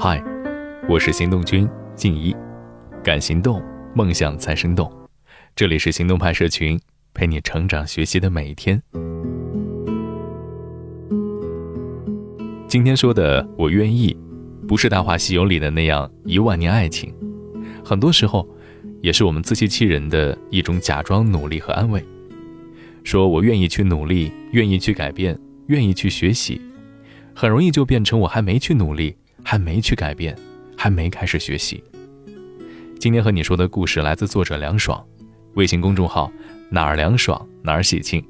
嗨，我是行动君静怡，敢行动，梦想才生动。这里是行动派社群，陪你成长学习的每一天。今天说的“我愿意”，不是《大话西游》里的那样一万年爱情，很多时候，也是我们自欺欺人的一种假装努力和安慰。说我愿意去努力，愿意去改变，愿意去学习，很容易就变成我还没去努力。还没去改变，还没开始学习。今天和你说的故事来自作者凉爽，微信公众号哪儿凉爽哪儿喜庆。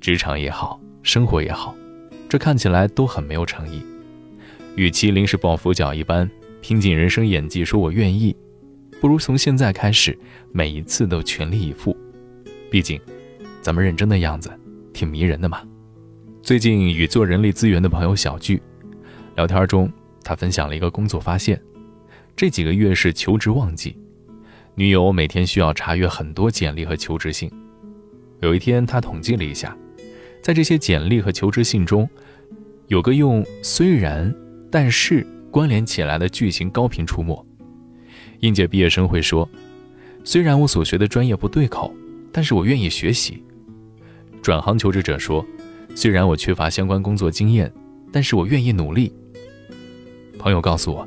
职场也好，生活也好，这看起来都很没有诚意。与其临时抱佛脚一般拼尽人生演技说我愿意，不如从现在开始，每一次都全力以赴。毕竟，咱们认真的样子挺迷人的嘛。最近与做人力资源的朋友小聚，聊天中。他分享了一个工作发现：这几个月是求职旺季，女友每天需要查阅很多简历和求职信。有一天，他统计了一下，在这些简历和求职信中，有个用“虽然”“但是”关联起来的句型高频出没。应届毕业生会说：“虽然我所学的专业不对口，但是我愿意学习。”转行求职者说：“虽然我缺乏相关工作经验，但是我愿意努力。”朋友告诉我，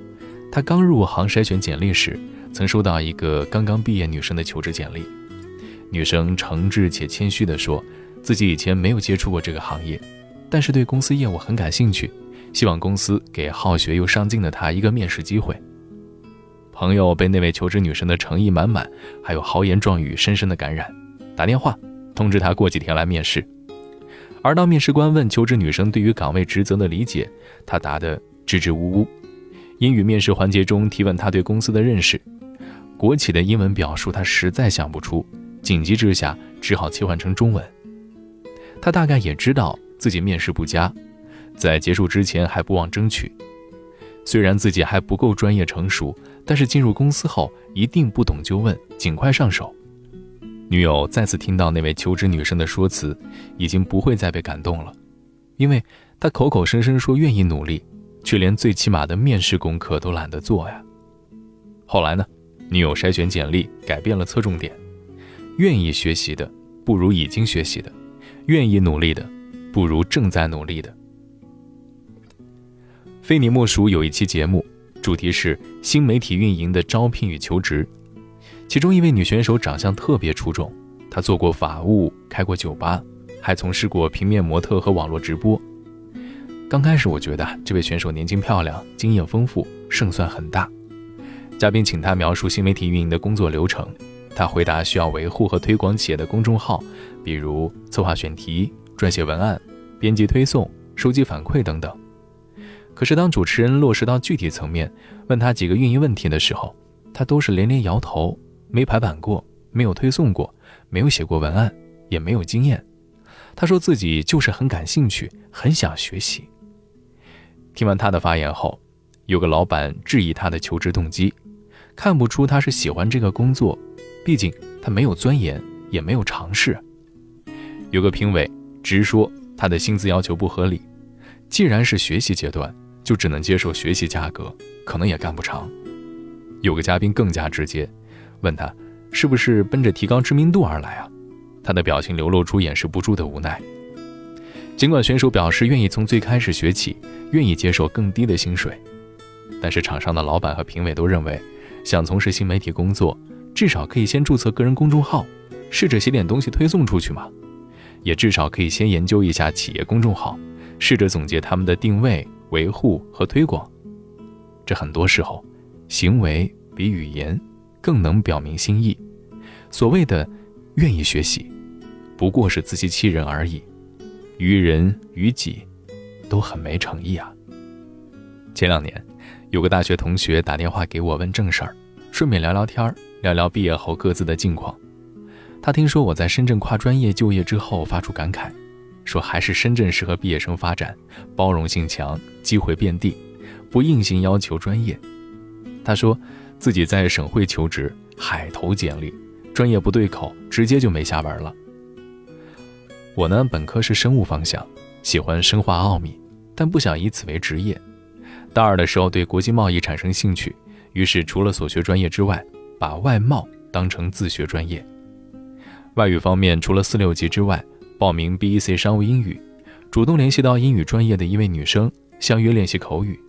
他刚入行筛选简历时，曾收到一个刚刚毕业女生的求职简历。女生诚挚且谦虚地说，自己以前没有接触过这个行业，但是对公司业务很感兴趣，希望公司给好学又上进的她一个面试机会。朋友被那位求职女生的诚意满满，还有豪言壮语深深的感染，打电话通知她过几天来面试。而当面试官问求职女生对于岗位职责的理解，她答得支支吾吾。英语面试环节中提问他对公司的认识，国企的英文表述他实在想不出，紧急之下只好切换成中文。他大概也知道自己面试不佳，在结束之前还不忘争取。虽然自己还不够专业成熟，但是进入公司后一定不懂就问，尽快上手。女友再次听到那位求职女生的说辞，已经不会再被感动了，因为她口口声声说愿意努力。却连最起码的面试功课都懒得做呀。后来呢，女友筛选简历改变了侧重点，愿意学习的不如已经学习的，愿意努力的不如正在努力的。非你莫属有一期节目，主题是新媒体运营的招聘与求职，其中一位女选手长相特别出众，她做过法务，开过酒吧，还从事过平面模特和网络直播。刚开始我觉得这位选手年轻漂亮，经验丰富，胜算很大。嘉宾请他描述新媒体运营的工作流程，他回答需要维护和推广企业的公众号，比如策划选题、撰写文案、编辑推送、收集反馈等等。可是当主持人落实到具体层面，问他几个运营问题的时候，他都是连连摇头，没排版过，没有推送过，没有写过文案，也没有经验。他说自己就是很感兴趣，很想学习。听完他的发言后，有个老板质疑他的求职动机，看不出他是喜欢这个工作，毕竟他没有钻研，也没有尝试。有个评委直说他的薪资要求不合理，既然是学习阶段，就只能接受学习价格，可能也干不长。有个嘉宾更加直接，问他是不是奔着提高知名度而来啊？他的表情流露出掩饰不住的无奈。尽管选手表示愿意从最开始学起，愿意接受更低的薪水，但是场上的老板和评委都认为，想从事新媒体工作，至少可以先注册个人公众号，试着写点东西推送出去嘛，也至少可以先研究一下企业公众号，试着总结他们的定位、维护和推广。这很多时候，行为比语言更能表明心意。所谓的愿意学习，不过是自欺欺人而已。于人于己，都很没诚意啊。前两年，有个大学同学打电话给我问正事儿，顺便聊聊天儿，聊聊毕业后各自的近况。他听说我在深圳跨专业就业之后，发出感慨，说还是深圳适合毕业生发展，包容性强，机会遍地，不硬性要求专业。他说自己在省会求职，海投简历，专业不对口，直接就没下文了。我呢，本科是生物方向，喜欢生化奥秘，但不想以此为职业。大二的时候对国际贸易产生兴趣，于是除了所学专业之外，把外贸当成自学专业。外语方面，除了四六级之外，报名 B.E.C 商务英语，主动联系到英语专业的一位女生，相约练习口语。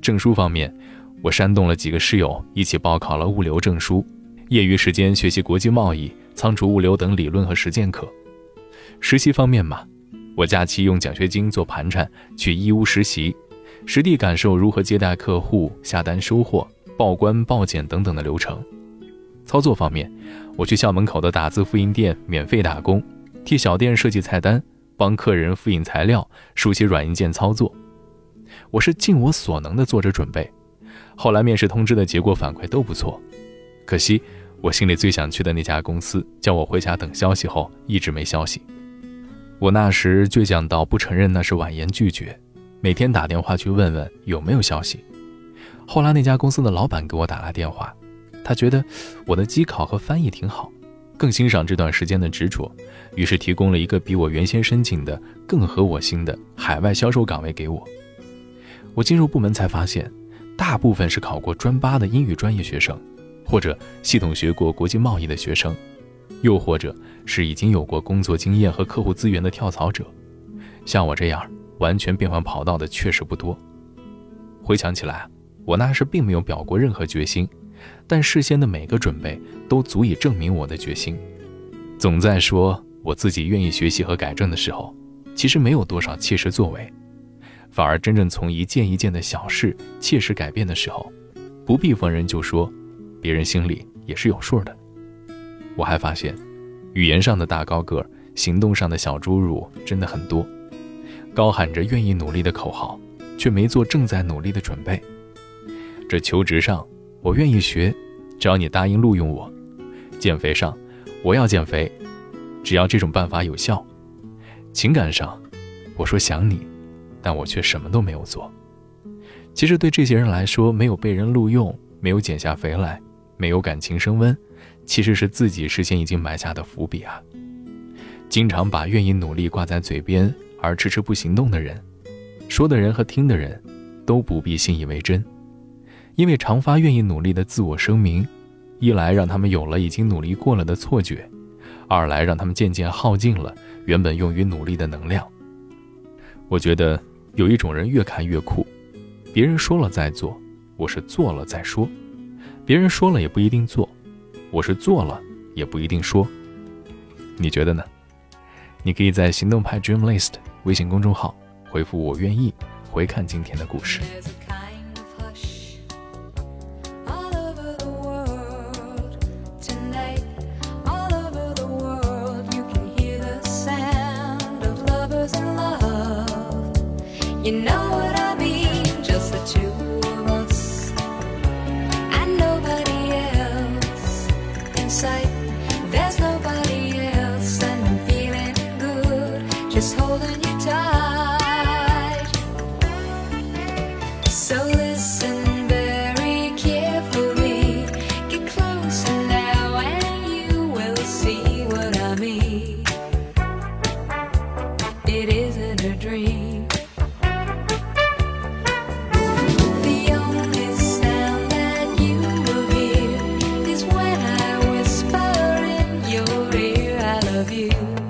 证书方面，我煽动了几个室友一起报考了物流证书，业余时间学习国际贸易、仓储物流等理论和实践课。实习方面嘛，我假期用奖学金做盘缠，去义乌实习，实地感受如何接待客户、下单收货、报关报检等等的流程。操作方面，我去校门口的打字复印店免费打工，替小店设计菜单，帮客人复印材料，书写软硬件操作。我是尽我所能的做着准备。后来面试通知的结果反馈都不错，可惜我心里最想去的那家公司叫我回家等消息后一直没消息。我那时倔强到不承认那是婉言拒绝，每天打电话去问问有没有消息。后来那家公司的老板给我打来电话。他觉得我的机考和翻译挺好，更欣赏这段时间的执着，于是提供了一个比我原先申请的更合我心的海外销售岗位给我。我进入部门才发现，大部分是考过专八的英语专业学生，或者系统学过国际贸易的学生，又或者是已经有过工作经验和客户资源的跳槽者。像我这样完全变换跑道的确实不多。回想起来，我那时并没有表过任何决心。但事先的每个准备都足以证明我的决心。总在说我自己愿意学习和改正的时候，其实没有多少切实作为，反而真正从一件一件的小事切实改变的时候，不必逢人就说，别人心里也是有数的。我还发现，语言上的大高个，行动上的小侏儒真的很多，高喊着愿意努力的口号，却没做正在努力的准备。这求职上。我愿意学，只要你答应录用我。减肥上，我要减肥，只要这种办法有效。情感上，我说想你，但我却什么都没有做。其实对这些人来说，没有被人录用，没有减下肥来，没有感情升温，其实是自己事先已经埋下的伏笔啊。经常把愿意努力挂在嘴边而迟迟不行动的人，说的人和听的人，都不必信以为真。因为常发愿意努力的自我声明，一来让他们有了已经努力过了的错觉，二来让他们渐渐耗尽了原本用于努力的能量。我觉得有一种人越看越酷，别人说了再做，我是做了再说；别人说了也不一定做，我是做了也不一定说。你觉得呢？你可以在行动派 Dream List 微信公众号回复“我愿意”，回看今天的故事。You know of you.